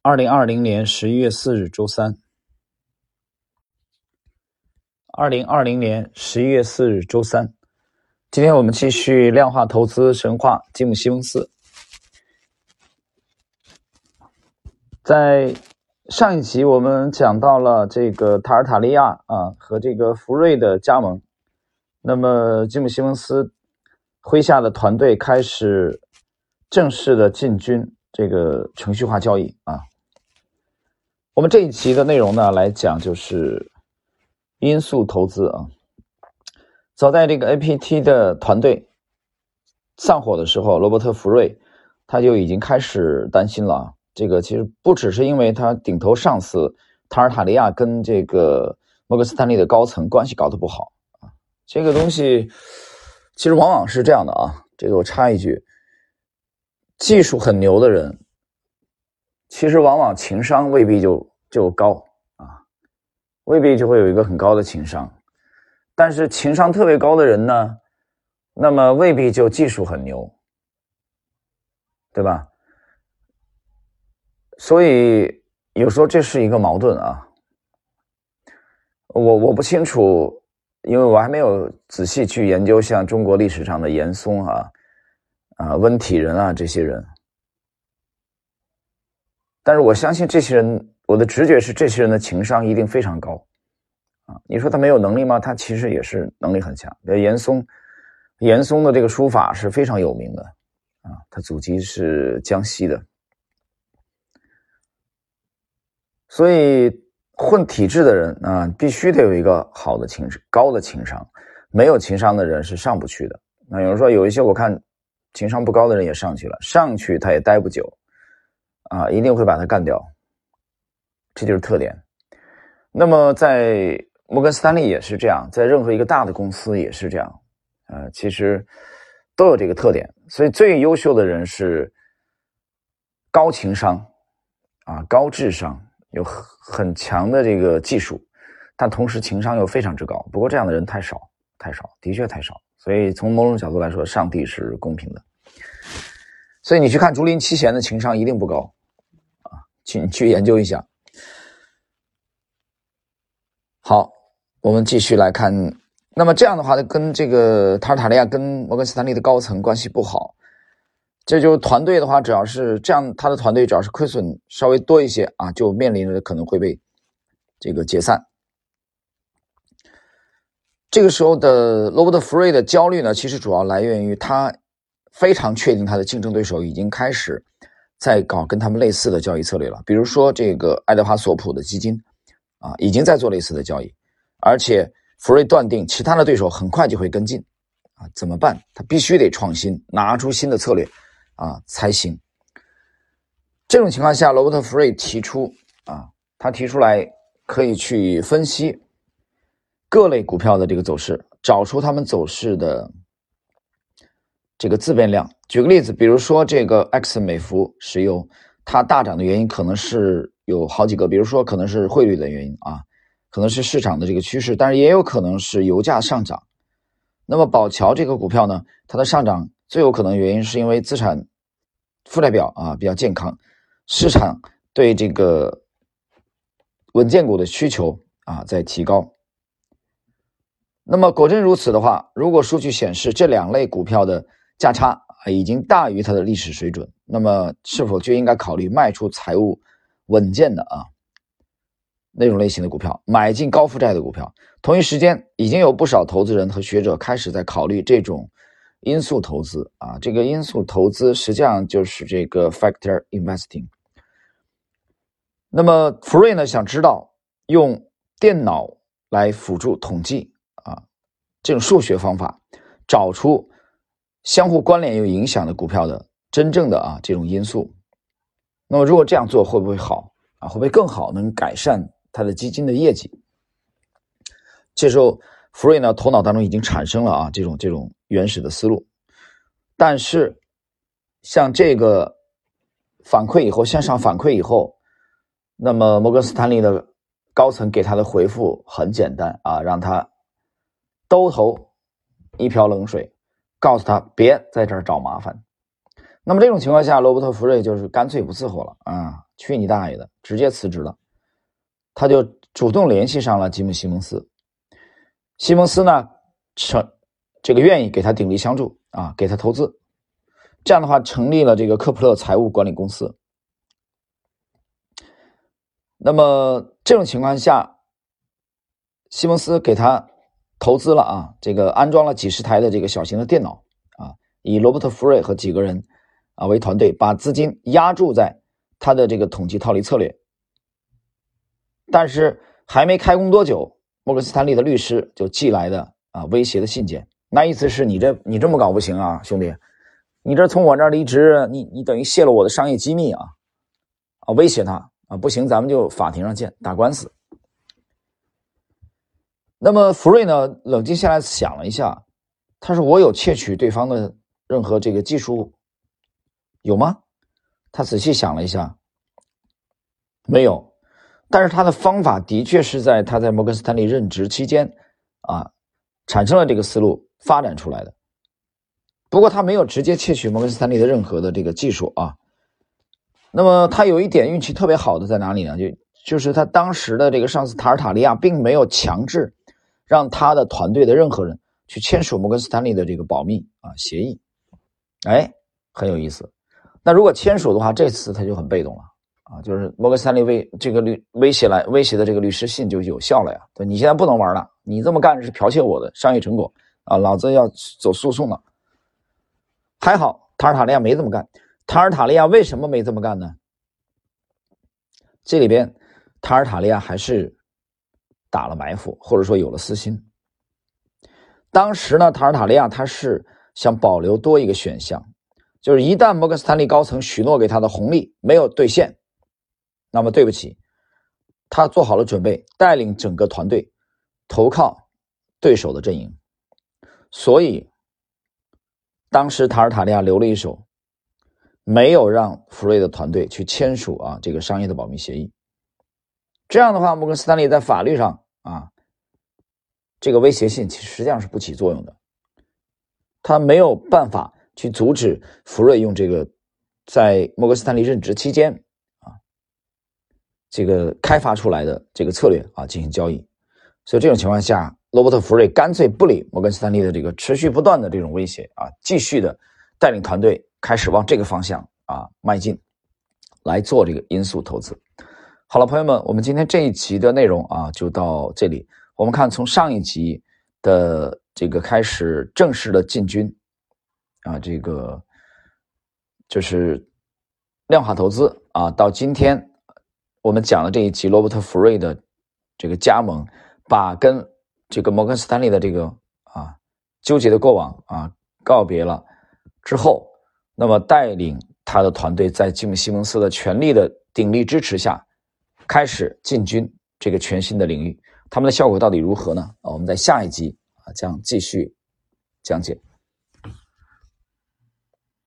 二零二零年十一月四日，周三。二零二零年十一月四日，周三。今天我们继续量化投资神话吉姆·西蒙斯。在上一集我们讲到了这个塔尔塔利亚啊和这个福瑞的加盟，那么吉姆·西蒙斯麾下的团队开始正式的进军这个程序化交易啊。我们这一期的内容呢，来讲就是因素投资啊。早在这个 APT 的团队散伙的时候，罗伯特·福瑞他就已经开始担心了。这个其实不只是因为他顶头上司塔尔塔利亚跟这个摩根斯坦利的高层关系搞得不好啊。这个东西其实往往是这样的啊。这个我插一句，技术很牛的人。其实往往情商未必就就高啊，未必就会有一个很高的情商，但是情商特别高的人呢，那么未必就技术很牛，对吧？所以有时候这是一个矛盾啊。我我不清楚，因为我还没有仔细去研究像中国历史上的严嵩啊、啊温体仁啊这些人。但是我相信这些人，我的直觉是这些人的情商一定非常高，啊，你说他没有能力吗？他其实也是能力很强。严嵩，严嵩的这个书法是非常有名的，啊，他祖籍是江西的，所以混体制的人啊，必须得有一个好的情高的情商，没有情商的人是上不去的。那有人说有一些我看情商不高的人也上去了，上去他也待不久。啊，一定会把他干掉，这就是特点。那么在摩根斯坦利也是这样，在任何一个大的公司也是这样。呃，其实都有这个特点。所以最优秀的人是高情商，啊，高智商，有很强的这个技术，但同时情商又非常之高。不过这样的人太少，太少，的确太少。所以从某种角度来说，上帝是公平的。所以你去看竹林七贤的情商一定不高啊。请去研究一下。好，我们继续来看。那么这样的话呢，跟这个塔尔塔利亚跟摩根斯坦利的高层关系不好，这就团队的话，只要是这样，他的团队只要是亏损稍微多一些啊，就面临着可能会被这个解散。这个时候的罗伯特·福瑞的焦虑呢，其实主要来源于他非常确定他的竞争对手已经开始。在搞跟他们类似的交易策略了，比如说这个爱德华索普的基金，啊，已经在做类似的交易，而且福瑞断定其他的对手很快就会跟进，啊，怎么办？他必须得创新，拿出新的策略，啊才行。这种情况下，罗伯特·福瑞提出，啊，他提出来可以去分析各类股票的这个走势，找出他们走势的。这个自变量，举个例子，比如说这个 X 美孚石油，它大涨的原因可能是有好几个，比如说可能是汇率的原因啊，可能是市场的这个趋势，但是也有可能是油价上涨。那么宝桥这个股票呢，它的上涨最有可能原因是因为资产负债表啊比较健康，市场对这个稳健股的需求啊在提高。那么果真如此的话，如果数据显示这两类股票的价差啊已经大于它的历史水准，那么是否就应该考虑卖出财务稳健的啊那种类型的股票，买进高负债的股票？同一时间，已经有不少投资人和学者开始在考虑这种因素投资啊。这个因素投资实际上就是这个 factor investing。那么福瑞呢，想知道用电脑来辅助统计这种数学方法，找出。相互关联有影响的股票的真正的啊这种因素，那么如果这样做会不会好啊？会不会更好，能改善他的基金的业绩？这时候福瑞呢头脑当中已经产生了啊这种这种原始的思路，但是像这个反馈以后向上反馈以后，那么摩根斯坦利的高层给他的回复很简单啊，让他兜头一瓢冷水。告诉他别在这儿找麻烦。那么这种情况下，罗伯特·福瑞就是干脆不伺候了啊，去你大爷的，直接辞职了。他就主动联系上了吉姆·西蒙斯，西蒙斯呢，成这个愿意给他鼎力相助啊，给他投资。这样的话，成立了这个科普勒财务管理公司。那么这种情况下，西蒙斯给他投资了啊，这个安装了几十台的这个小型的电脑啊，以罗伯特·福瑞和几个人啊为团队，把资金压注在他的这个统计套利策略。但是还没开工多久，摩根斯坦利的律师就寄来的啊威胁的信件，那意思是你这你这么搞不行啊，兄弟，你这从我这儿离职，你你等于泄露我的商业机密啊，啊威胁他啊，不行，咱们就法庭上见，打官司。那么福瑞呢，冷静下来想了一下，他说：“我有窃取对方的任何这个技术有吗？”他仔细想了一下，没有。但是他的方法的确是在他在摩根斯坦利任职期间，啊，产生了这个思路发展出来的。不过他没有直接窃取摩根斯坦利的任何的这个技术啊。那么他有一点运气特别好的在哪里呢？就就是他当时的这个上司塔尔塔利亚并没有强制让他的团队的任何人去签署摩根斯坦利的这个保密啊协议。哎，很有意思。那如果签署的话，这次他就很被动了。啊，就是摩根斯坦利威这个律威胁来威胁的这个律师信就有效了呀。对，你现在不能玩了，你这么干是剽窃我的商业成果啊，老子要走诉讼了。还好塔尔塔利亚没这么干。塔尔塔利亚为什么没这么干呢？这里边塔尔塔利亚还是打了埋伏，或者说有了私心。当时呢，塔尔塔利亚他是想保留多一个选项，就是一旦摩根斯坦利高层许诺给他的红利没有兑现。那么对不起，他做好了准备，带领整个团队投靠对手的阵营，所以当时塔尔塔利亚留了一手，没有让福瑞的团队去签署啊这个商业的保密协议。这样的话，摩根斯坦利在法律上啊，这个威胁信其实实际上是不起作用的，他没有办法去阻止福瑞用这个在摩根斯坦利任职期间啊。这个开发出来的这个策略啊，进行交易，所以这种情况下，罗伯特·福瑞干脆不理摩根斯坦利的这个持续不断的这种威胁啊，继续的带领团队开始往这个方向啊迈进，来做这个因素投资。好了，朋友们，我们今天这一集的内容啊就到这里。我们看从上一集的这个开始正式的进军啊，这个就是量化投资啊，到今天。我们讲的这一集，罗伯特·福瑞的这个加盟，把跟这个摩根斯坦利的这个啊纠结的过往啊告别了之后，那么带领他的团队在吉姆·西蒙斯的全力的鼎力支持下，开始进军这个全新的领域。他们的效果到底如何呢？啊，我们在下一集啊将继续讲解。